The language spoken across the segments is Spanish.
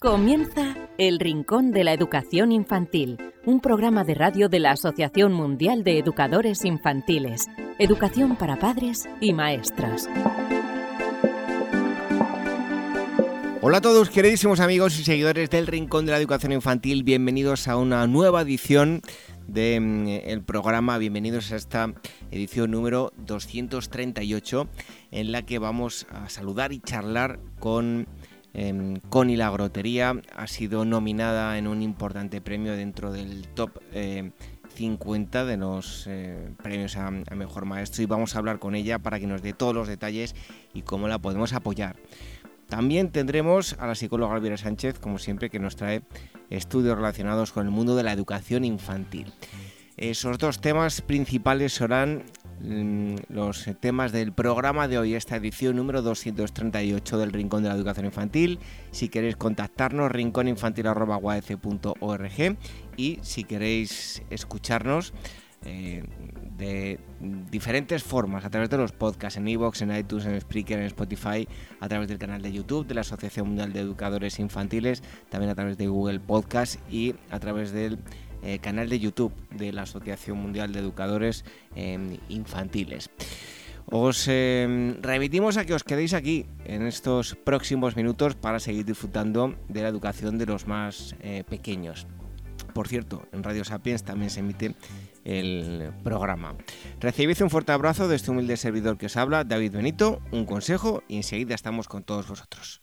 Comienza El Rincón de la Educación Infantil, un programa de radio de la Asociación Mundial de Educadores Infantiles, Educación para Padres y Maestros. Hola a todos, queridísimos amigos y seguidores del Rincón de la Educación Infantil, bienvenidos a una nueva edición del mm, programa, bienvenidos a esta edición número 238 en la que vamos a saludar y charlar con Connie La Grotería ha sido nominada en un importante premio dentro del top 50 eh, de los eh, premios a, Mejor Maestro y vamos a hablar con ella para que nos dé todos los detalles y cómo la podemos apoyar. También tendremos a la psicóloga Elvira Sánchez, como siempre, que nos trae estudios relacionados con el mundo de la educación infantil. Esos dos temas principales serán los temas del programa de hoy, esta edición número 238 del Rincón de la Educación Infantil. Si queréis contactarnos, rincóninfantil.org y si queréis escucharnos eh, de diferentes formas, a través de los podcasts en iVoox, en iTunes, en Spreaker, en Spotify, a través del canal de YouTube de la Asociación Mundial de Educadores Infantiles, también a través de Google Podcast y a través del eh, canal de YouTube de la Asociación Mundial de Educadores em, Infantiles. Os em, remitimos a que os quedéis aquí en estos próximos minutos para seguir disfrutando de la educación de los más eh, pequeños. Por cierto, en Radio Sapiens también se emite el programa. Recibid un fuerte abrazo de este humilde servidor que os habla, David Benito, un consejo y enseguida estamos con todos vosotros.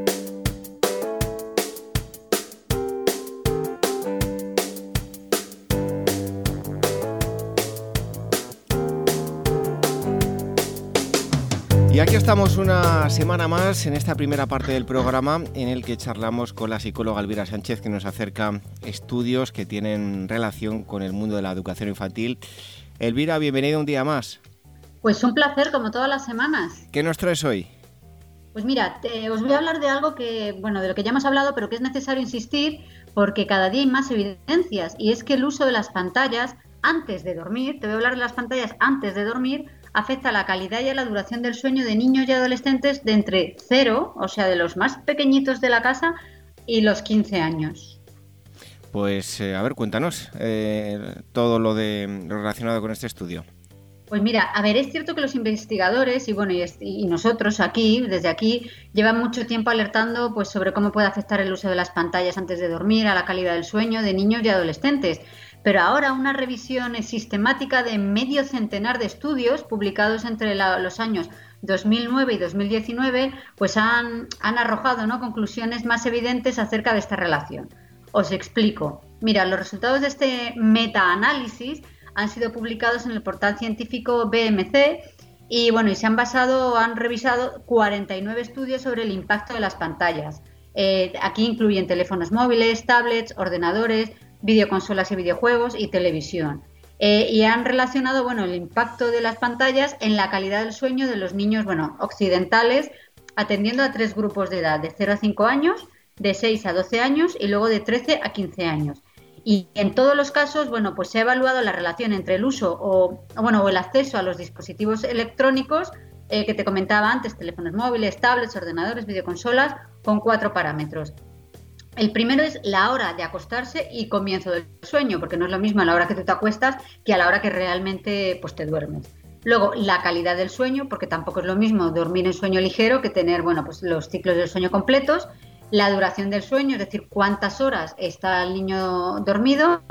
Y aquí estamos una semana más en esta primera parte del programa en el que charlamos con la psicóloga Elvira Sánchez que nos acerca estudios que tienen relación con el mundo de la educación infantil. Elvira, bienvenida un día más. Pues un placer como todas las semanas. ¿Qué nos traes hoy? Pues mira, os voy a hablar de algo que, bueno, de lo que ya hemos hablado, pero que es necesario insistir porque cada día hay más evidencias y es que el uso de las pantallas antes de dormir, te voy a hablar de las pantallas antes de dormir, afecta la calidad y a la duración del sueño de niños y adolescentes de entre 0, o sea, de los más pequeñitos de la casa, y los 15 años. Pues eh, a ver, cuéntanos eh, todo lo, de, relacionado con este estudio. Pues mira, a ver, es cierto que los investigadores y bueno y, nosotros aquí, desde aquí, llevan mucho tiempo alertando pues sobre cómo puede afectar el uso de las pantallas antes de dormir a la calidad del sueño de niños y adolescentes. Pero ahora una revisión sistemática de medio centenar de estudios publicados entre los años 2009 y 2019 pues han, arrojado ¿no? conclusiones más evidentes acerca de esta relación. Os explico. Mira, los resultados de este metaanálisis han sido publicados en el portal científico BMC y bueno, y se han basado, han revisado 49 estudios sobre el impacto de las pantallas. Eh, aquí incluyen teléfonos móviles, tablets, ordenadores, videoconsolas y videojuegos y televisión. Eh, y han relacionado bueno, el impacto de las pantallas en la calidad del sueño de los niños bueno, occidentales, atendiendo a tres grupos de edad, de 0 a 5 años, de 6 a 12 años y luego de 13 a 15 años. Y en todos los casos, bueno, pues se ha evaluado la relación entre el uso o, bueno, o el acceso a los dispositivos electrónicos eh, que te comentaba antes, teléfonos móviles, tablets, ordenadores, videoconsolas, con cuatro parámetros. El primero es la hora de acostarse y comienzo del sueño, porque no es lo mismo a la hora que tú te acuestas que a la hora que realmente pues, te duermes. Luego, la calidad del sueño, porque tampoco es lo mismo dormir en sueño ligero que tener bueno, pues, los ciclos del sueño completos la duración del sueño, es decir, cuántas horas está el niño dormido,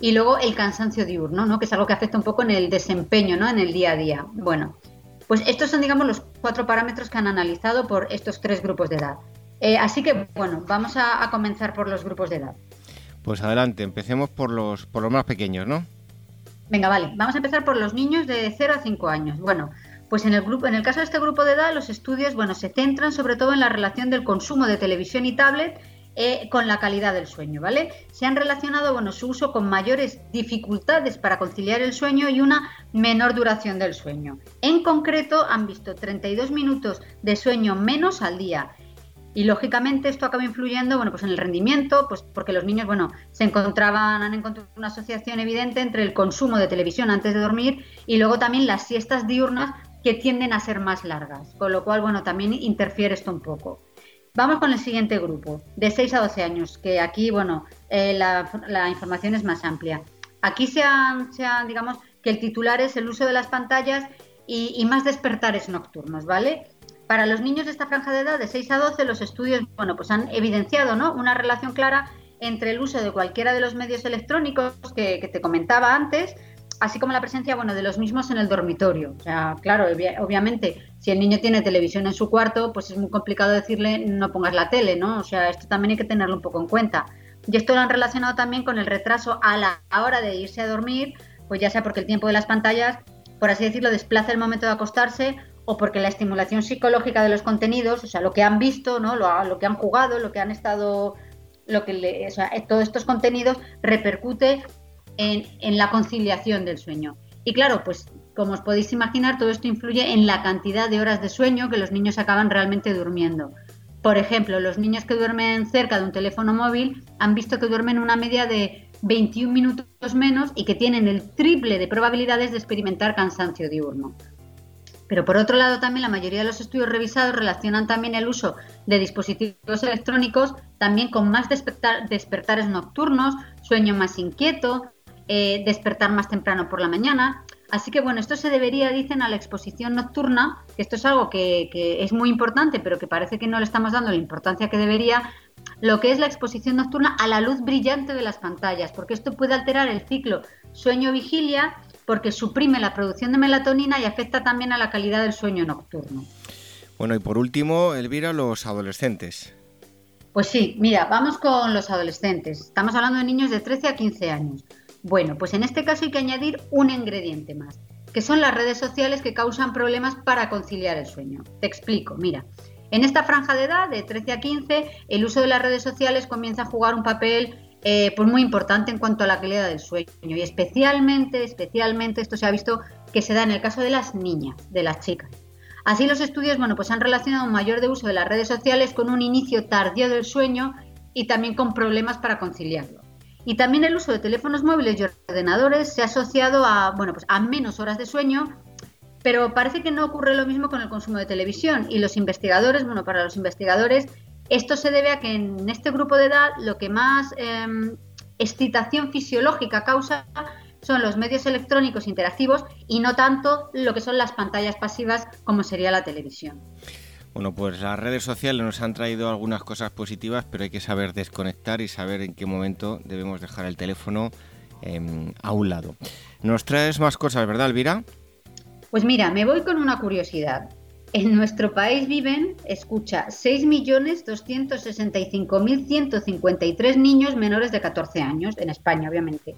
y luego el cansancio diurno, ¿no? que es algo que afecta un poco en el desempeño, ¿no? en el día a día. Bueno, pues estos son, digamos, los cuatro parámetros que han analizado por estos tres grupos de edad. Eh, así que, bueno, vamos a, a, comenzar por los grupos de edad. Pues adelante, empecemos por los, por los más pequeños, ¿no? Venga, vale, vamos a empezar por los niños de 0 a 5 años. Bueno, pues en el, grupo, en el caso de este grupo de edad, los estudios bueno, se centran sobre todo en la relación del consumo de televisión y tablet eh, con la calidad del sueño, ¿vale? Se han relacionado bueno, su uso con mayores dificultades para conciliar el sueño y una menor duración del sueño. En concreto, han visto 32 minutos de sueño menos al día. Y lógicamente esto acaba influyendo bueno, pues en el rendimiento, pues porque los niños bueno, se encontraban, han encontrado una asociación evidente entre el consumo de televisión antes de dormir y luego también las siestas diurnas que tienden a ser más largas, con lo cual, bueno, también interfiere esto un poco. Vamos con el siguiente grupo, de 6 a 12 años, que aquí, bueno, eh, la, información es más amplia. Aquí se han, digamos, que el titular es el uso de las pantallas y, más despertares nocturnos, ¿vale? Para los niños de esta franja de edad, de 6 a 12, los estudios, bueno, pues han evidenciado, ¿no? Una relación clara entre el uso de cualquiera de los medios electrónicos que, te comentaba antes, así como la presencia bueno, de los mismos en el dormitorio. O sea, claro, obviamente, si el niño tiene televisión en su cuarto, pues es muy complicado decirle no pongas la tele, ¿no? O sea, esto también hay que tenerlo un poco en cuenta. Y esto lo han relacionado también con el retraso a la hora de irse a dormir, pues ya sea porque el tiempo de las pantallas, por así decirlo, desplaza el momento de acostarse o porque la estimulación psicológica de los contenidos, o sea, lo que han visto, ¿no? Lo, lo que han jugado, lo que han estado, lo que le, o sea, todos estos contenidos repercute en, la conciliación del sueño. Y claro, pues como os podéis imaginar, todo esto influye en la cantidad de horas de sueño que los niños acaban realmente durmiendo. Por ejemplo, los niños que duermen cerca de un teléfono móvil han visto que duermen una media de 21 minutos menos y que tienen el triple de probabilidades de experimentar cansancio diurno. Pero por otro lado también la mayoría de los estudios revisados relacionan también el uso de dispositivos electrónicos también con más despertares nocturnos, sueño más inquieto, eh, despertar más temprano por la mañana. Así que bueno, esto se debería, dicen, a la exposición nocturna, que esto es algo que, es muy importante, pero que parece que no le estamos dando la importancia que debería, lo que es la exposición nocturna a la luz brillante de las pantallas, porque esto puede alterar el ciclo sueño-vigilia, porque suprime la producción de melatonina y afecta también a la calidad del sueño nocturno. Bueno, y por último, Elvira, los adolescentes. Pues sí, mira, vamos con los adolescentes. Estamos hablando de niños de 13 a 15 años. Bueno, pues en este caso hay que añadir un ingrediente más, que son las redes sociales que causan problemas para conciliar el sueño. Te explico, mira. En esta franja de edad, de 13 a 15, el uso de las redes sociales comienza a jugar un papel eh, pues muy importante en cuanto a la calidad del sueño y especialmente, especialmente esto se ha visto que se da en el caso de las niñas, de las chicas. Así los estudios, bueno, pues han relacionado un mayor de uso de las redes sociales con un inicio tardío del sueño y también con problemas para conciliarlo. Y también el uso de teléfonos móviles y ordenadores se ha asociado a, bueno, pues a menos horas de sueño, pero parece que no ocurre lo mismo con el consumo de televisión. Y los investigadores, bueno, para los investigadores, esto se debe a que en este grupo de edad lo que más em, excitación fisiológica causa son los medios electrónicos interactivos y no tanto lo que son las pantallas pasivas como sería la televisión. Bueno, pues las redes sociales nos han traído algunas cosas positivas, pero hay que saber desconectar y saber en qué momento debemos dejar el teléfono em, a un lado. Nos traes más cosas, ¿verdad, Elvira? Pues mira, me voy con una curiosidad. En nuestro país viven, escucha, 6.265.153 niños menores de 14 años, en España, obviamente.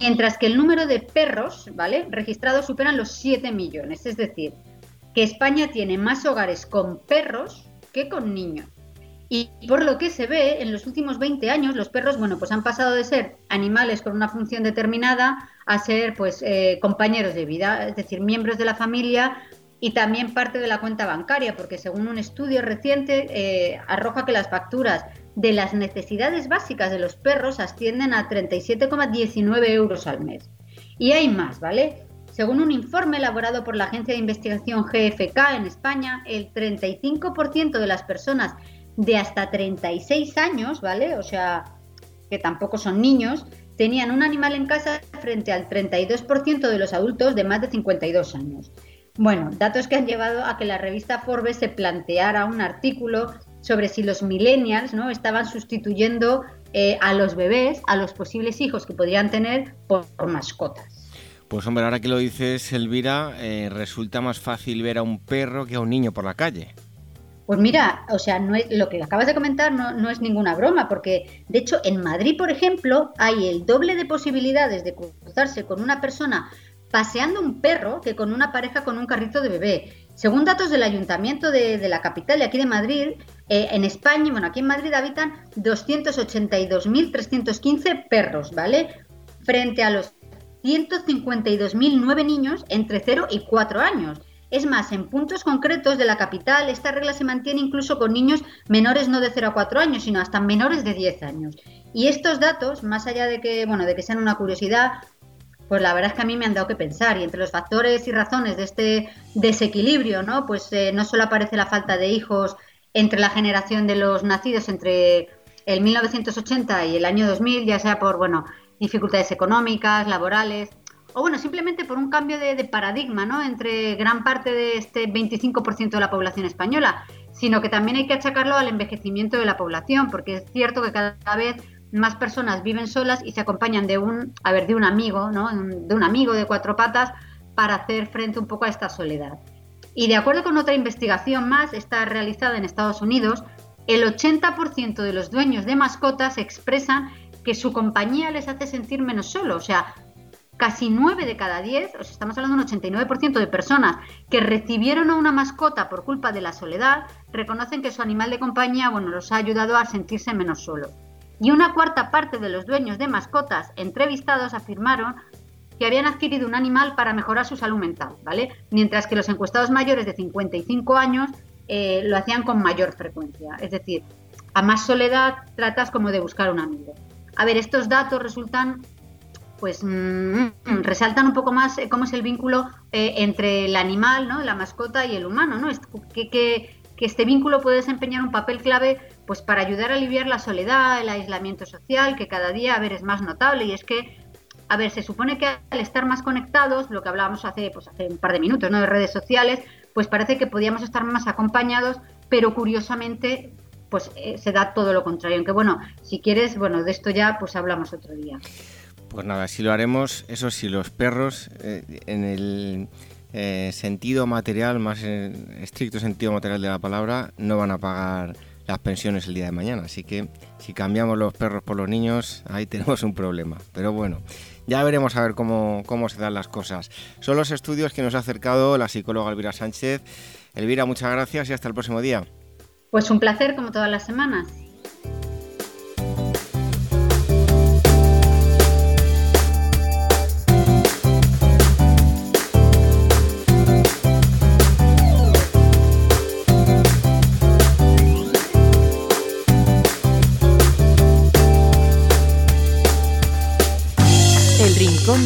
Mientras que el número de perros, ¿vale? Registrados superan los 7 millones. Es decir, que España tiene más hogares con perros que con niños. Y por lo que se ve, en los últimos 20 años los perros, bueno, pues han pasado de ser animales con una función determinada a ser, pues, eh, compañeros de vida, es decir, miembros de la familia y también parte de la cuenta bancaria, porque según un estudio reciente eh, arroja que las facturas de las necesidades básicas de los perros ascienden a 37,19 euros al mes. Y hay más, ¿vale? Según un informe elaborado por la agencia de investigación GFK en España, el 35% de las personas de hasta 36 años, ¿vale? O sea, que tampoco son niños, tenían un animal en casa frente al 32% de los adultos de más de 52 años. Bueno, datos que han llevado a que la revista Forbes se planteara un artículo sobre si los millennials ¿no? estaban sustituyendo eh, a los bebés, a los posibles hijos que podrían tener por, mascotas. Pues hombre, ahora que lo dices, Elvira, eh, resulta más fácil ver a un perro que a un niño por la calle. Pues mira, o sea, no es, lo que acabas de comentar no, es ninguna broma, porque de hecho en Madrid, por ejemplo, hay el doble de posibilidades de cruzarse con una persona paseando un perro que con una pareja con un carrito de bebé. Según datos del ayuntamiento de, la capital de aquí de Madrid, eh, en España, bueno, aquí en Madrid habitan 282.315 perros, ¿vale? Frente a los 152.009 niños entre 0 y 4 años. Es más, en puntos concretos de la capital, esta regla se mantiene incluso con niños menores no de 0 a 4 años, sino hasta menores de 10 años. Y estos datos, más allá de que, bueno, de que sean una curiosidad, pues la verdad es que a mí me han dado que pensar. Y entre los factores y razones de este desequilibrio, ¿no? Pues eh, no solo aparece la falta de hijos entre la generación de los nacidos entre el 1980 y el año 2000, ya sea por, bueno, dificultades económicas, laborales, o bueno, simplemente por un cambio de, paradigma ¿no? entre gran parte de este 25% de la población española, sino que también hay que achacarlo al envejecimiento de la población, porque es cierto que cada vez más personas viven solas y se acompañan de un, a ver, de un amigo, ¿no? de un amigo de cuatro patas para hacer frente un poco a esta soledad. Y de acuerdo con otra investigación más, está realizada en Estados Unidos, el 80% de los dueños de mascotas expresan que su compañía les hace sentir menos solo, o sea, casi 9 de cada 10, o sea, estamos hablando de un 89% de personas que recibieron a una mascota por culpa de la soledad, reconocen que su animal de compañía, bueno, los ha ayudado a sentirse menos solos. Y una cuarta parte de los dueños de mascotas entrevistados afirmaron que habían adquirido un animal para mejorar su salud mental, ¿vale? Mientras que los encuestados mayores de 55 años eh, lo hacían con mayor frecuencia. Es decir, a más soledad tratas como de buscar un amigo. A ver, estos datos resultan pues mm, mm, resaltan un poco más eh, cómo es el vínculo eh, entre el animal, ¿no? la mascota y el humano, ¿no? Que, que, este vínculo puede desempeñar un papel clave pues para ayudar a aliviar la soledad, el aislamiento social, que cada día a ver es más notable y es que a ver, se supone que al estar más conectados, lo que hablábamos hace, pues hace un par de minutos, ¿no? De redes sociales, pues parece que podíamos estar más acompañados, pero curiosamente, pues eh, se da todo lo contrario. Aunque bueno, si quieres, bueno, de esto ya pues hablamos otro día. Pues nada, si lo haremos, eso sí, los perros eh, en el eh, sentido material, más estricto sentido material de la palabra, no van a pagar las pensiones el día de mañana. Así que si cambiamos los perros por los niños, ahí tenemos un problema. Pero bueno, ya veremos a ver cómo, cómo se dan las cosas. Son los estudios que nos ha acercado la psicóloga Elvira Sánchez. Elvira, muchas gracias y hasta el próximo día. Pues un placer, como todas las semanas.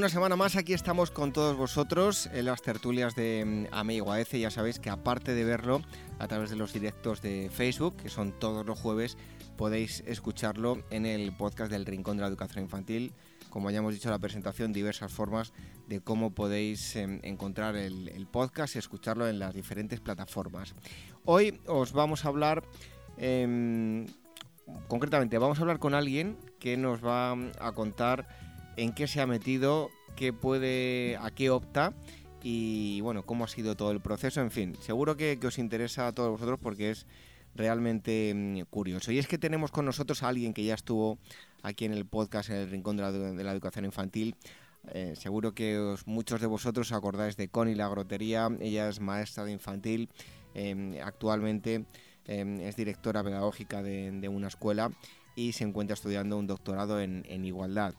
Una semana más aquí estamos con todos vosotros en las tertulias de mm, Amigo AEC. Ya sabéis que aparte de verlo a través de los directos de Facebook, que son todos los jueves, podéis escucharlo en el podcast del Rincón de la Educación Infantil. Como ya hemos dicho en la presentación, diversas formas de cómo podéis em, encontrar el, podcast y escucharlo en las diferentes plataformas. Hoy os vamos a hablar, em, concretamente, vamos a hablar con alguien que nos va a contar en qué se ha metido, qué puede, a qué opta y bueno, cómo ha sido todo el proceso. En fin, seguro que, os interesa a todos vosotros porque es realmente mm, curioso. Y es que tenemos con nosotros a alguien que ya estuvo aquí en el podcast, en el Rincón de la, Educación Infantil. Eh, seguro que muchos de vosotros acordáis de Connie la Grotería. Ella es maestra de infantil. Em, actualmente em, es directora pedagógica de, una escuela y se encuentra estudiando un doctorado en igualdad.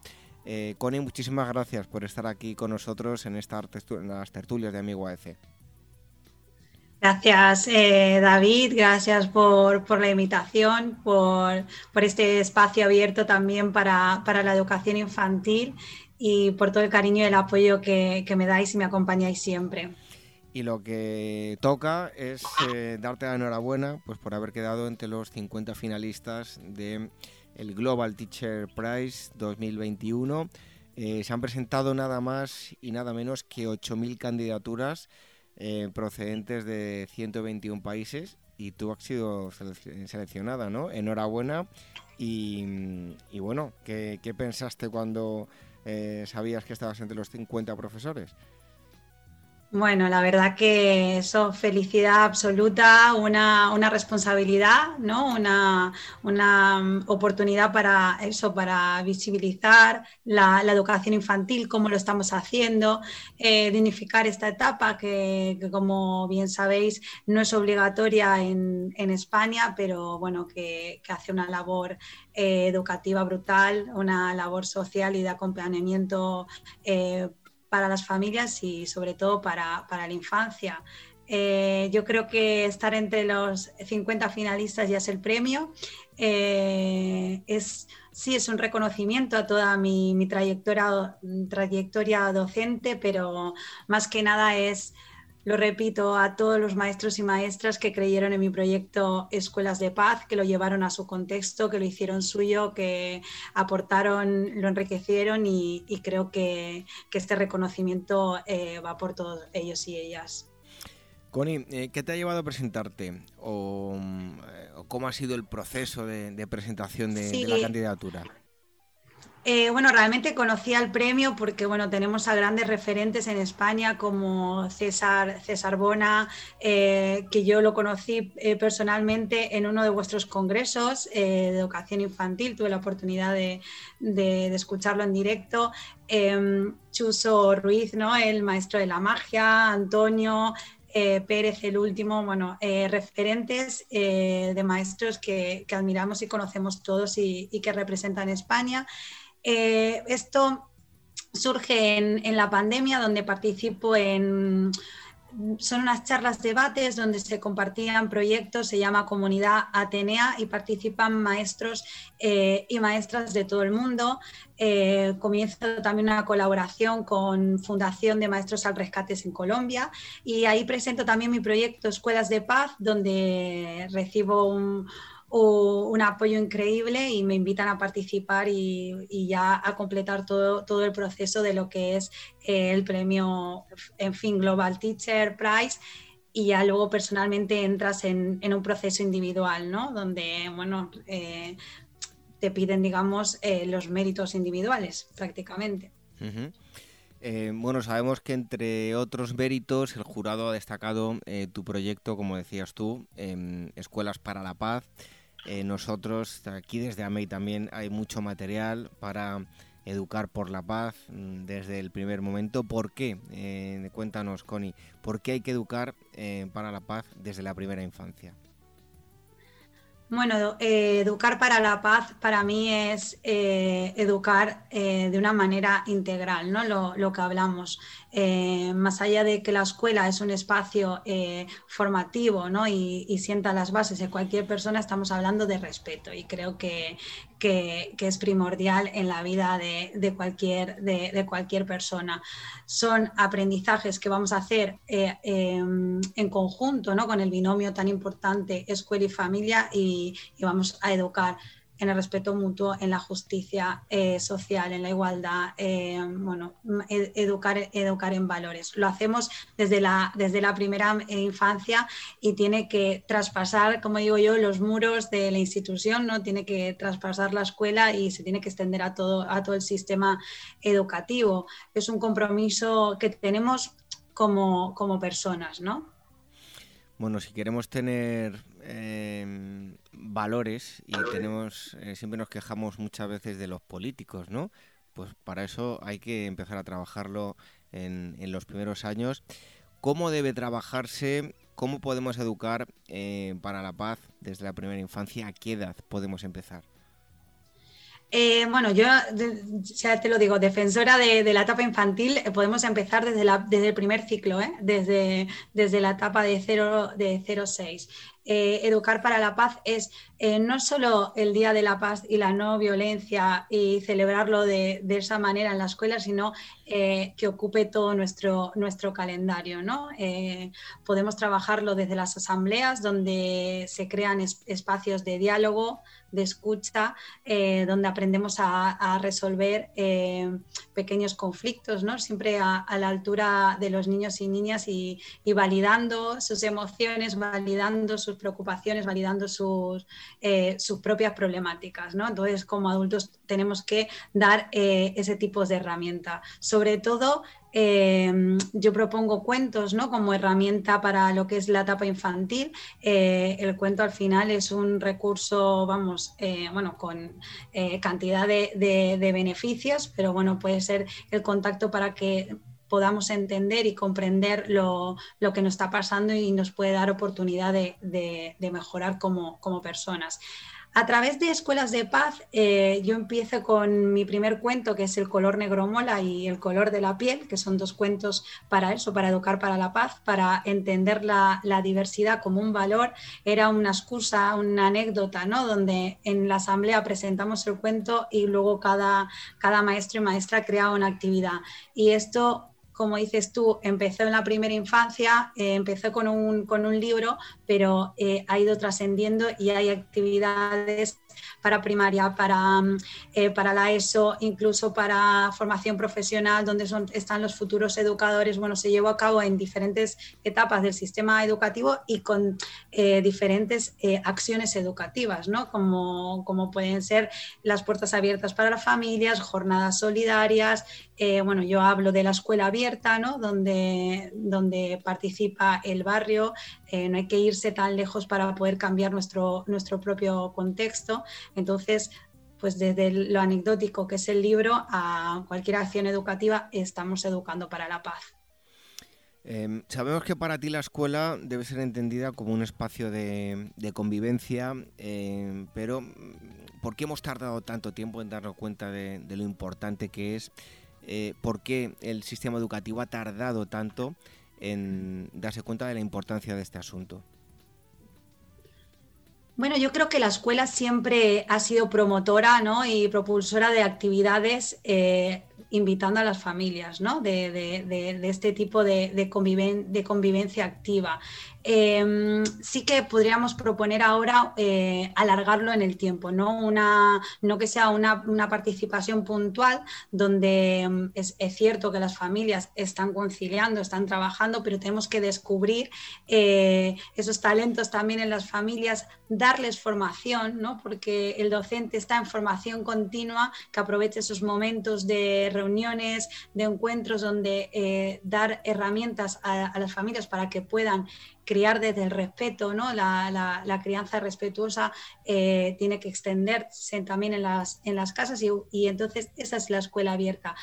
Eh, Connie, muchísimas gracias por estar aquí con nosotros en, estas las tertulias de Amigo AEC. Gracias, eh, David. Gracias por, la invitación, por, este espacio abierto también para, la educación infantil y por todo el cariño y el apoyo que, me dais y me acompañáis siempre. Y lo que toca es eh, darte la enhorabuena pues, por haber quedado entre los 50 finalistas de el Global Teacher Prize 2021. Eh, se han presentado nada más y nada menos que 8.000 candidaturas eh, procedentes de 121 países y tú has sido seleccionada, ¿no? Enhorabuena y, bueno, ¿qué, pensaste cuando eh, sabías que estabas entre los 50 profesores? Bueno, la verdad que eso, felicidad absoluta, una, responsabilidad, ¿no? Una, mm, oportunidad para eso, para visibilizar la, educación infantil, cómo lo estamos haciendo, eh, dignificar esta etapa que, como bien sabéis, no es obligatoria en, España, pero bueno, que, hace una labor eh, educativa brutal, una labor social y de acompañamiento eh, para las familias y sobre todo para, la infancia. Eh, yo creo que estar entre los 50 finalistas ya es el premio. Eh, es, sí, es un reconocimiento a toda mi, mi trayectoria docente, pero más que nada es lo repito a todos los maestros y maestras que creyeron en mi proyecto Escuelas de Paz, que lo llevaron a su contexto, que lo hicieron suyo, que aportaron, lo enriquecieron y, creo que, este reconocimiento eh, va por todos ellos y ellas. Connie, eh, ¿qué te ha llevado a presentarte? ¿O, cómo ha sido el proceso de, presentación de la candidatura? Eh, bueno, realmente conocí al premio porque bueno, tenemos a grandes referentes en España como César, César Bona, eh, que yo lo conocí eh, personalmente en uno de vuestros congresos de educación infantil, tuve la oportunidad de, escucharlo en directo. Em, Chuso Ruiz, ¿no? el maestro de la magia, Antonio, Pérez, el último, bueno, referentes de maestros que, admiramos y conocemos todos y que representan España. Eh, esto surge en, la pandemia, donde participo en... Son unas charlas, debates donde se compartían proyectos, se llama Comunidad Atenea y participan maestros eh, y maestras de todo el mundo. Eh, comienzo también una colaboración con Fundación de Maestros al Rescate en Colombia y ahí presento también mi proyecto Escuelas de Paz, donde recibo un, un apoyo increíble y me invitan a participar y, ya a completar todo, todo, el proceso de lo que es eh, el premio, en fin, Global Teacher Prize y ya luego personalmente entras en, un proceso individual, ¿no? Donde, bueno, eh, te piden, digamos, eh, los méritos individuales prácticamente. bueno, sabemos que entre otros méritos el jurado ha destacado tu proyecto, como decías tú, Escuelas para la Paz, eh, nosotros aquí desde AMEI también hay mucho material para educar por la paz mm, desde el primer momento. ¿Por qué? Eh, cuéntanos, Connie, ¿por qué hay que educar eh, para la paz desde la primera infancia? Bueno, educar para la paz para mí es educar de una manera integral, ¿no? Lo, que hablamos. Más allá de que la escuela es un espacio formativo ¿no? y, sienta las bases de cualquier persona, estamos hablando de respeto y creo que, que, es primordial en la vida de, cualquier, de, cualquier persona. Son aprendizajes que vamos a hacer eh, em, en conjunto ¿no? con el binomio tan importante escuela y familia y vamos a educar en el respeto mutuo, en la justicia eh, social, en la igualdad, eh, bueno, educar, educar en valores. Lo hacemos desde la, desde la primera infancia y tiene que traspasar, como digo yo, los muros de la institución, ¿no? Tiene que traspasar la escuela y se tiene que extender a todo, a todo el sistema educativo. Es un compromiso que tenemos como, como personas, ¿no? Bueno, si queremos tener eh, valores y tenemos eh, siempre nos quejamos muchas veces de los políticos, ¿no? Pues para eso hay que empezar a trabajarlo en, los primeros años. ¿Cómo debe trabajarse? ¿Cómo podemos educar eh, para la paz desde la primera infancia? ¿A qué edad podemos empezar? Eh, bueno, yo ya te lo digo, defensora de, la etapa infantil, podemos empezar desde, la, desde, el primer ciclo, ¿eh? desde, desde, la etapa de 0-6. De educar para la paz es no solo el Día de la Paz y la no violencia y celebrarlo de, esa manera en la escuela, sino que ocupe todo nuestro, nuestro calendario. ¿no? podemos trabajarlo desde las asambleas, donde se crean espacios de diálogo, de escucha, eh, donde aprendemos a, resolver eh, pequeños conflictos, ¿no? siempre a, la altura de los niños y niñas y, validando sus emociones, validando sus preocupaciones, validando sus, eh, sus propias problemáticas. ¿no? Entonces, como adultos tenemos que dar ese tipo de herramienta. Sobre todo, Em, yo propongo cuentos ¿no? como herramienta para lo que es la etapa infantil. Eh, el cuento al final es un recurso, vamos, eh, bueno, con eh, cantidad de, beneficios, pero bueno, puede ser el contacto para que podamos entender y comprender lo, que nos está pasando y nos puede dar oportunidad de, mejorar como, como personas. A través de Escuelas de Paz, eh, yo empiezo con mi primer cuento, que es El color negro mola y El color de la piel, que son dos cuentos para eso, para educar para la paz, para entender la, diversidad como un valor. Era una excusa, una anécdota, ¿no? Donde en la asamblea presentamos el cuento y luego cada, cada maestro y maestra creaba una actividad. Y esto como dices tú, empezó en la primera infancia, eh, empezó con un, con un, libro, pero eh, ha ido trascendiendo y hay actividades para primaria, para, mm, eh, para la ESO, incluso para formación profesional, donde son, están los futuros educadores. Bueno, se llevó a cabo en diferentes etapas del sistema educativo y con eh, diferentes eh, acciones educativas, ¿no? Como, como pueden ser las puertas abiertas para las familias, jornadas solidarias. bueno, yo hablo de la escuela abierta, ¿no? Donde, donde participa el barrio. No hay que irse tan lejos para poder cambiar nuestro, nuestro propio contexto. Entonces, pues desde lo anecdótico que es el libro a cualquier acción educativa, estamos educando para la paz. Em, sabemos que para ti la escuela debe ser entendida como un espacio de, convivencia, em, pero ¿por qué hemos tardado tanto tiempo en darnos cuenta de, lo importante que es? Eh, ¿Por qué el sistema educativo ha tardado tanto en darse cuenta de la importancia de este asunto? Bueno, yo creo que la escuela siempre ha sido promotora ¿no? y propulsora de actividades eh, invitando a las familias ¿no? de, este tipo de, convivencia activa. Em, sí que podríamos proponer ahora eh, alargarlo en el tiempo, no, una, no que sea una, participación puntual donde em, es, cierto que las familias están conciliando, están trabajando, pero tenemos que descubrir eh, esos talentos también en las familias, darles formación, ¿no? porque el docente está en formación continua, que aproveche esos momentos de reuniones, de encuentros donde eh, dar herramientas a, las familias para que puedan criar desde el respeto, ¿no? la, crianza respetuosa eh, tiene que extenderse también en las, en las casas y, entonces esa es la escuela abierta,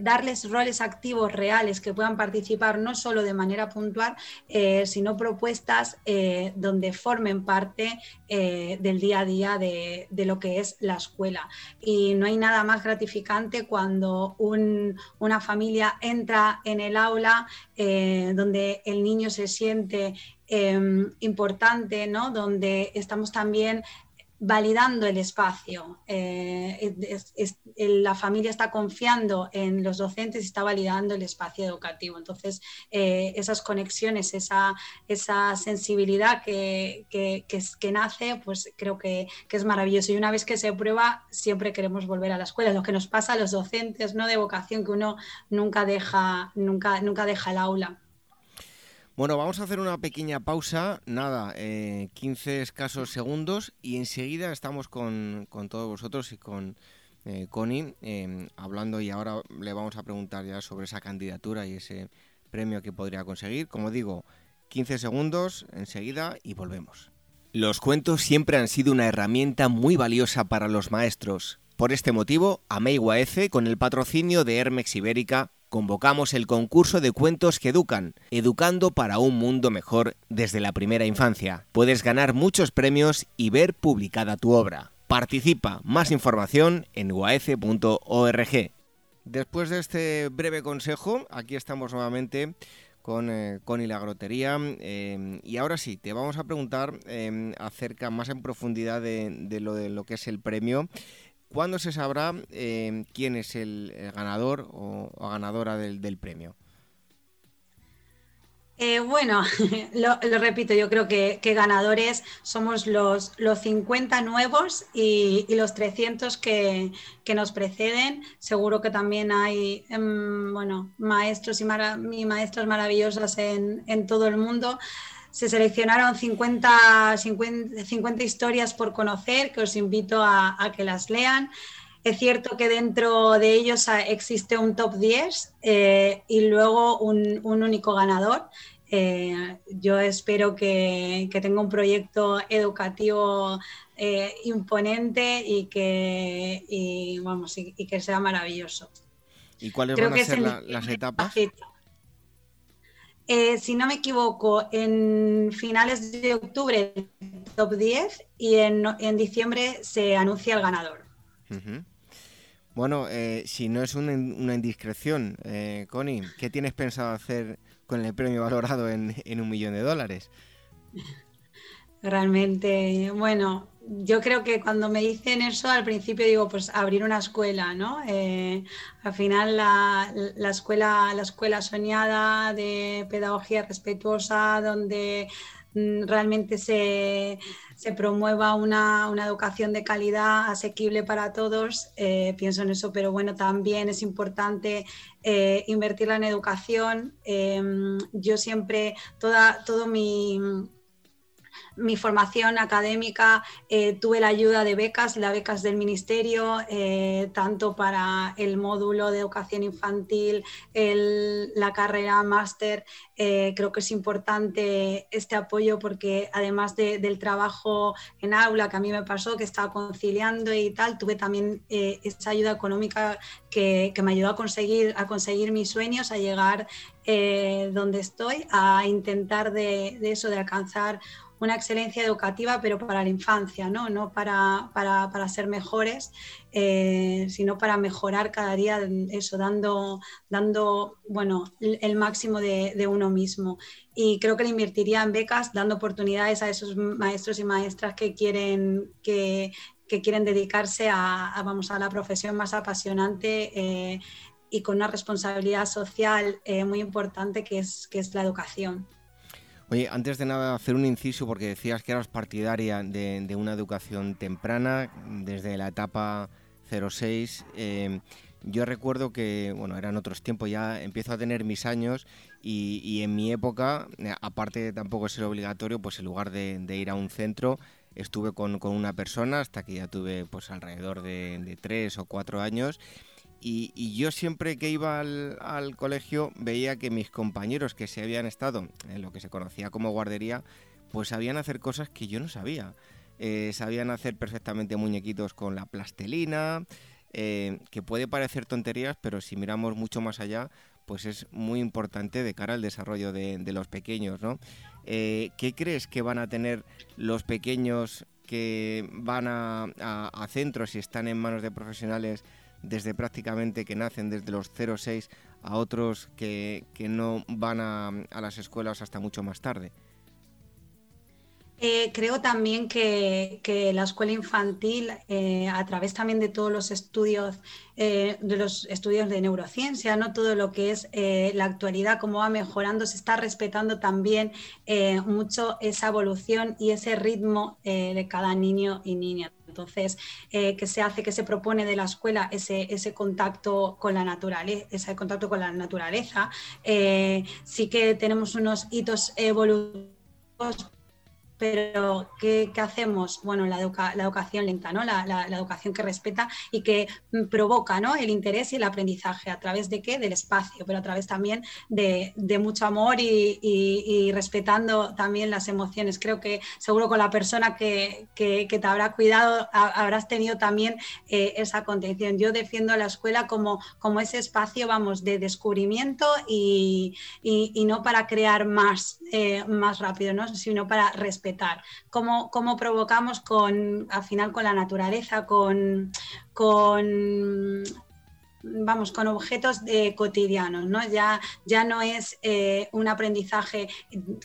darles roles activos reales que puedan participar no solo de manera puntual, eh, sino propuestas eh, donde formen parte del día a día de, lo que es la escuela. Y no hay nada más gratificante cuando una familia entra en el aula donde el niño se siente Em, importante, ¿no? Donde estamos también validando el espacio. Eh, la familia está confiando en los docentes y está validando el espacio educativo. Entonces, eh, esas conexiones, esa, sensibilidad que, nace, pues creo que, es maravilloso. Y una vez que se prueba, siempre queremos volver a la escuela. Lo que nos pasa a los docentes ¿no? de vocación, que uno nunca deja, nunca deja el aula. Bueno, vamos a hacer una pequeña pausa, nada, 15 eh, escasos segundos y enseguida estamos con, todos vosotros y con eh, Connie em, hablando y ahora le vamos a preguntar ya sobre esa candidatura y ese premio que podría conseguir. Como digo, 15 segundos enseguida y volvemos. Los cuentos siempre han sido una herramienta muy valiosa para los maestros. Por este motivo, Amei con el patrocinio de Hermex Ibérica, convocamos el concurso de cuentos que educan, educando para un mundo mejor desde la primera infancia. Puedes ganar muchos premios y ver publicada tu obra. Participa, más información en guaece.org. Después de este breve consejo, aquí estamos nuevamente con eh, Connie la Grotería. Eh, y ahora sí, te vamos a preguntar eh, acerca más en profundidad de, lo, de lo que es el premio. ¿Cuándo se sabrá eh, quién es el, ganador o, ganadora del, premio? Eh, bueno, lo, repito, yo creo que, ganadores somos los, los 50 nuevos y, los 300 que, nos preceden. Seguro que también hay em, bueno, maestros y, maestros maravillosos en, en todo el mundo se seleccionaron 50, 50, historias por conocer, que os invito a, que las lean. Es cierto que dentro de ellos existe un top 10 eh, y luego un, único ganador. Eh, yo espero que, tenga un proyecto educativo eh, imponente y que, vamos, y, que sea maravilloso. ¿Y cuáles van a ser las etapas? Eh, si no me equivoco, en finales de octubre top 10 y en, diciembre se anuncia el ganador. Bueno, eh, si no es una, indiscreción, eh, Connie, ¿qué tienes pensado hacer con el premio valorado en, en un millón de dólares? Realmente, bueno, yo creo que cuando me dicen eso, al principio digo, pues abrir una escuela, ¿no? Eh, al final la, escuela, la escuela soñada de pedagogía respetuosa, donde mm, realmente se, promueva una, educación de calidad asequible para todos, eh, pienso en eso, pero bueno, también es importante eh, invertirla en educación. yo siempre, toda, todo mi mi formación académica eh, tuve la ayuda de becas, las becas del Ministerio, eh, tanto para el módulo de educación infantil, la carrera máster. Eh, creo que es importante este apoyo porque además del trabajo en aula que a mí me pasó, que estaba conciliando y tal, tuve también esa ayuda económica que, me ayudó a conseguir, a conseguir mis sueños, a llegar donde estoy, a intentar de, de eso, de alcanzar una excelencia educativa, pero para la infancia, no, no para, para, ser mejores, eh, sino para mejorar cada día, eso, dando, dando bueno, el máximo de, uno mismo. Y creo que le invertiría en becas, dando oportunidades a esos maestros y maestras que quieren, que, quieren dedicarse a, vamos, a la profesión más apasionante. Eh, y con una responsabilidad social eh, muy importante que es, que es la educación. Oye, antes de nada hacer un inciso porque decías que eras partidaria de, una educación temprana desde la etapa 06. Eh, yo recuerdo que, bueno, eran otros tiempos, ya empiezo a tener mis años y, en mi época, eh, aparte de tampoco ser obligatorio, pues en lugar de, ir a un centro, estuve con, una persona hasta que ya tuve pues alrededor de, de tres o cuatro años y, yo siempre que iba al, colegio veía que mis compañeros que se habían estado en lo que se conocía como guardería, pues sabían hacer cosas que yo no sabía. Eh, sabían hacer perfectamente muñequitos con la plastelina, eh, que puede parecer tonterías, pero si miramos mucho más allá, pues es muy importante de cara al desarrollo de, los pequeños, ¿no? Eh, ¿Qué crees que van a tener los pequeños que van a, a centros y están en manos de profesionales desde prácticamente que nacen desde los 0-6 a otros que, no van a, las escuelas hasta mucho más tarde? Eh, creo también que, la escuela infantil, eh, a través también de todos los estudios, eh, de los estudios de neurociencia, ¿no? todo lo que es la actualidad, cómo va mejorando, se está respetando también mucho esa evolución y ese ritmo de cada niño y niña. Entonces, que se hace, que se propone de la escuela ese, ese contacto con la naturaleza, ese contacto con la naturaleza. sí que tenemos unos hitos evolutivos pero ¿qué, hacemos? Bueno, la, educación lenta, ¿no? La, educación que respeta y que mm, provoca ¿no? el interés y el aprendizaje. ¿A través de qué? Del espacio, pero a través también de, mucho amor y, respetando también las emociones. Creo que seguro con la persona que, te habrá cuidado habrás tenido también eh, esa contención. Yo defiendo la escuela como, como ese espacio, vamos, de descubrimiento y, no para crear más, eh, más rápido, ¿no? sino para respetar cómo, cómo provocamos con, al final con la naturaleza, con, con vamos, con objetos de cotidianos, ¿no? Ya, ya no es eh, un aprendizaje,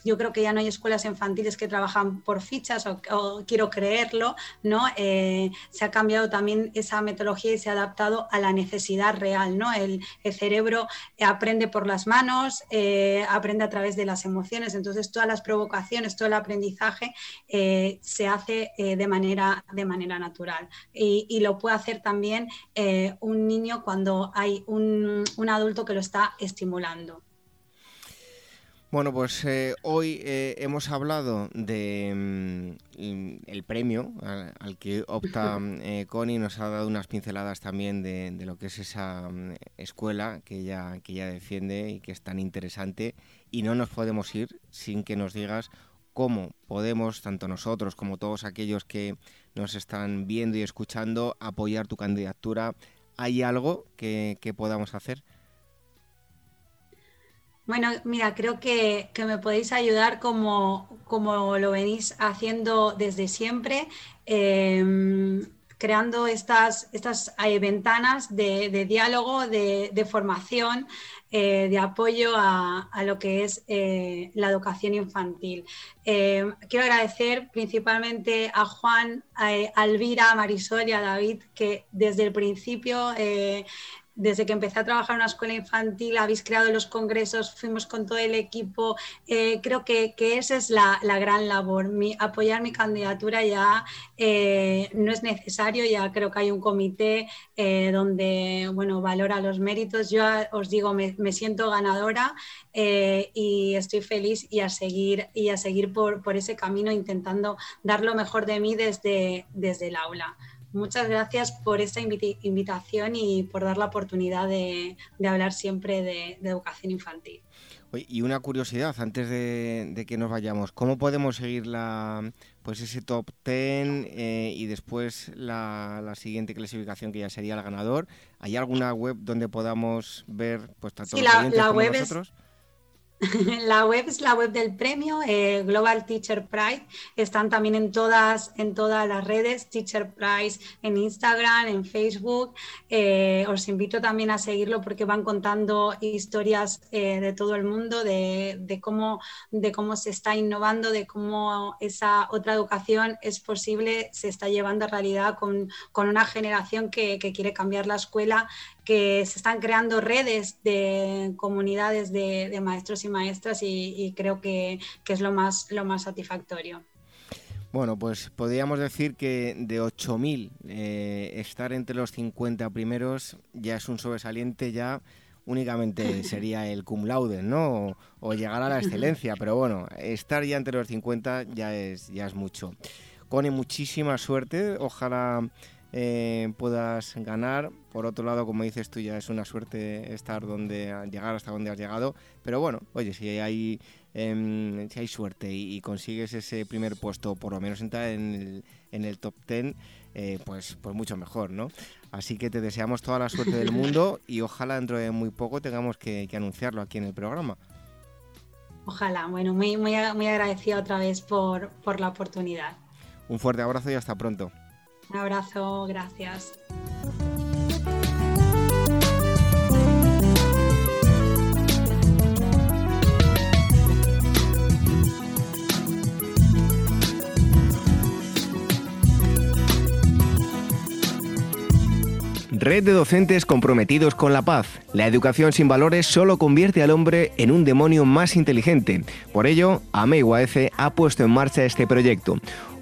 yo creo que ya no hay escuelas infantiles que trabajan por fichas o, quiero creerlo, ¿no? Eh, se ha cambiado también esa metodología y se ha adaptado a la necesidad real, ¿no? El, cerebro aprende por las manos, eh, aprende a través de las emociones, entonces todas las provocaciones, todo el aprendizaje se hace de, manera, de manera natural y, lo puede hacer también un niño cuando hay un, adulto que lo está estimulando. Bueno, pues eh, hoy eh, hemos hablado de mm, el premio al, que opta eh, Connie, nos ha dado unas pinceladas también de, lo que es esa mm, escuela que ella, que ella defiende y que es tan interesante y no nos podemos ir sin que nos digas cómo podemos, tanto nosotros como todos aquellos que nos están viendo y escuchando, apoyar tu candidatura ¿hay algo que, podamos hacer? Bueno, mira, creo que, me podéis ayudar como, como, lo venís haciendo desde siempre, em, creando estas, estas eh, ventanas de, diálogo, de, formación, eh, de apoyo a, lo que es eh, la educación infantil. quiero agradecer principalmente a Juan, a, a Elvira, a Marisol y a David, que desde el principio desde que empecé a trabajar en una escuela infantil, habéis creado los congresos, fuimos con todo el equipo. Eh, creo que, esa es la, gran labor. apoyar mi candidatura ya eh, no es necesario, ya creo que hay un comité eh, donde bueno, valora los méritos. Yo os digo, me, siento ganadora y estoy feliz y a seguir, y a seguir por, por, ese camino intentando dar lo mejor de mí desde, desde el aula. Muchas gracias por esta invitación y por dar la oportunidad de, hablar siempre de, educación infantil. y una curiosidad antes de, que nos vayamos, ¿cómo podemos seguir la, pues ese top 10 eh, y después la, siguiente clasificación que ya sería el ganador? ¿Hay alguna web donde podamos ver pues tanto sí, la, la web nosotros? La web es la web del premio, eh, Global Teacher Prize. Están también en todas, en todas las redes, Teacher Prize en Instagram, en Facebook. Eh, os invito también a seguirlo porque van contando historias eh, de todo el mundo, de, cómo, de cómo se está innovando, de cómo esa otra educación es posible, se está llevando a realidad con, una generación que quiere cambiar la escuela que se están creando redes de comunidades de, maestros y maestras y, creo que, es lo más, lo más satisfactorio. Bueno, pues podríamos decir que de 8.000 eh, estar entre los 50 primeros ya es un sobresaliente, ya únicamente sería el cum laude, ¿no? O, llegar a la excelencia, pero bueno, estar ya entre los 50 ya es, ya es mucho. Cone, muchísima suerte, ojalá eh, puedas ganar. Por otro lado, como dices tú, ya es una suerte estar donde llegar hasta donde has llegado. Pero bueno, oye, si hay, em, si hay suerte y, consigues ese primer puesto, por lo menos entrar en el, en el top 10, eh, pues, pues mucho mejor, ¿no? Así que te deseamos toda la suerte del mundo y ojalá dentro de muy poco tengamos que, anunciarlo aquí en el programa. Ojalá, bueno, muy, muy, muy agradecida otra vez por, por la oportunidad. Un fuerte abrazo y hasta pronto. Un abrazo, gracias. Red de docentes comprometidos con la paz. La educación sin valores solo convierte al hombre en un demonio más inteligente. Por ello, AMEIUAECE ha puesto en marcha este proyecto.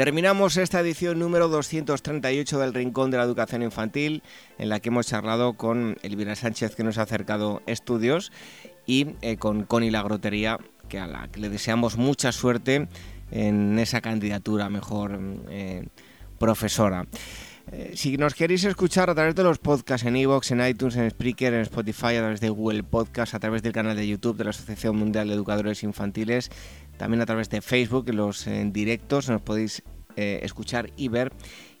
Terminamos esta edición número 238 del Rincón de la Educación Infantil, en la que hemos charlado con Elvira Sánchez, que nos ha acercado estudios, y eh, con Connie Lagrotería, que a la que le deseamos mucha suerte en esa candidatura mejor eh, profesora. Eh, si nos queréis escuchar a través de los podcasts en iVoox, en iTunes, en Spreaker, en Spotify, a través de Google Podcast, a través del canal de YouTube de la Asociación Mundial de Educadores Infantiles, también a través de Facebook, los directos nos podéis eh, escuchar y ver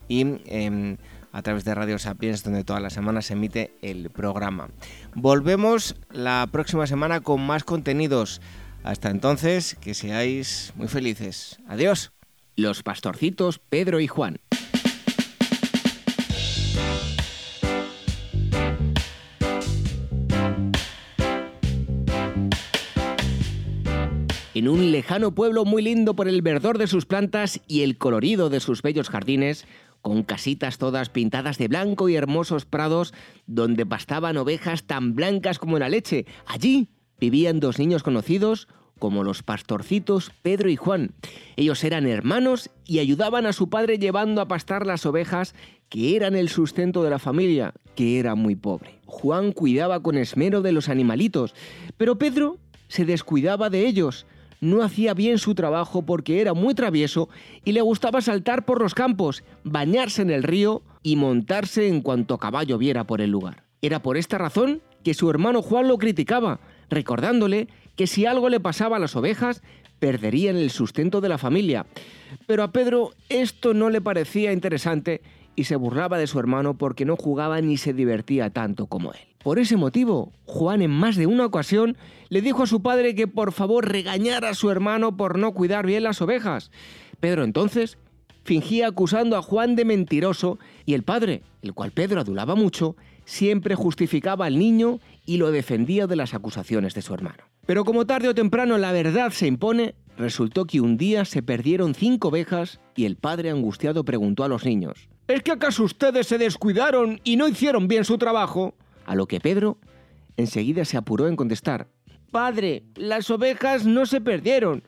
y em, a través de Radio Sapiens donde todas las semanas se emite el programa. Volvemos la próxima semana con más contenidos. Hasta entonces, que seáis muy felices. Adiós. Los pastorcitos Pedro y Juan. En un lejano pueblo muy lindo por el verdor de sus plantas y el colorido de sus bellos jardines, con casitas todas pintadas de blanco y hermosos prados donde pastaban ovejas tan blancas como la leche, allí vivían dos niños conocidos como los pastorcitos Pedro y Juan. Ellos eran hermanos y ayudaban a su padre llevando a pastar las ovejas que eran el sustento de la familia, que era muy pobre. Juan cuidaba con esmero de los animalitos, pero Pedro se descuidaba de ellos no hacía bien su trabajo porque era muy travieso y le gustaba saltar por los campos, bañarse en el río y montarse en cuanto caballo viera por el lugar. Era por esta razón que su hermano Juan lo criticaba, recordándole que si algo le pasaba a las ovejas, perderían el sustento de la familia. Pero a Pedro esto no le parecía interesante y se burlaba de su hermano porque no jugaba ni se divertía tanto como él. Por ese motivo, Juan en más de una ocasión le dijo a su padre que por favor regañara a su hermano por no cuidar bien las ovejas. Pedro entonces fingía acusando a Juan de mentiroso y el padre, el cual Pedro adulaba mucho, siempre justificaba al niño y lo defendía de las acusaciones de su hermano. Pero como tarde o temprano la verdad se impone, resultó que un día se perdieron cinco ovejas y el padre angustiado preguntó a los niños, ¿Es que acaso ustedes se descuidaron y no hicieron bien su trabajo? A lo que Pedro enseguida se apuró en contestar. Padre, las ovejas no se perdieron.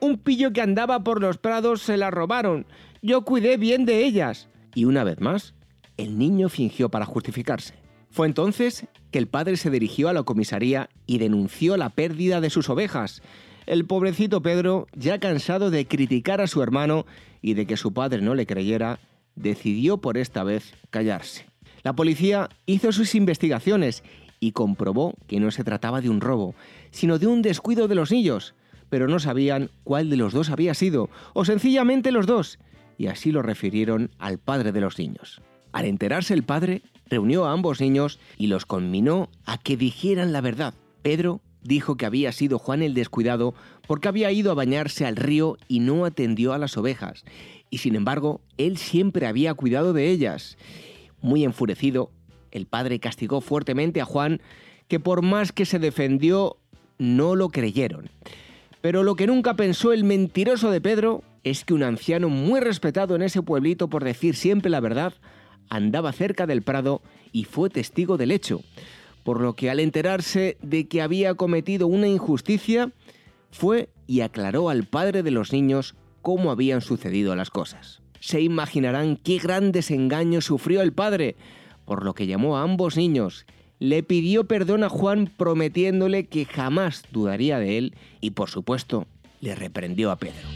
Un pillo que andaba por los prados se las robaron. Yo cuidé bien de ellas. Y una vez más, el niño fingió para justificarse. Fue entonces que el padre se dirigió a la comisaría y denunció la pérdida de sus ovejas. El pobrecito Pedro, ya cansado de criticar a su hermano y de que su padre no le creyera, decidió por esta vez callarse. La policía hizo sus investigaciones y comprobó que no se trataba de un robo, sino de un descuido de los niños, pero no sabían cuál de los dos había sido, o sencillamente los dos, y así lo refirieron al padre de los niños. Al enterarse el padre, reunió a ambos niños y los conminó a que dijeran la verdad. Pedro dijo que había sido Juan el descuidado porque había ido a bañarse al río y no atendió a las ovejas, y sin embargo, él siempre había cuidado de ellas. Muy enfurecido, el padre castigó fuertemente a Juan, que por más que se defendió, no lo creyeron. Pero lo que nunca pensó el mentiroso de Pedro es que un anciano muy respetado en ese pueblito por decir siempre la verdad, andaba cerca del prado y fue testigo del hecho, por lo que al enterarse de que había cometido una injusticia, fue y aclaró al padre de los niños cómo habían sucedido las cosas se imaginarán qué gran desengaño sufrió el padre, por lo que llamó a ambos niños, le pidió perdón a Juan prometiéndole que jamás dudaría de él y por supuesto le reprendió a Pedro.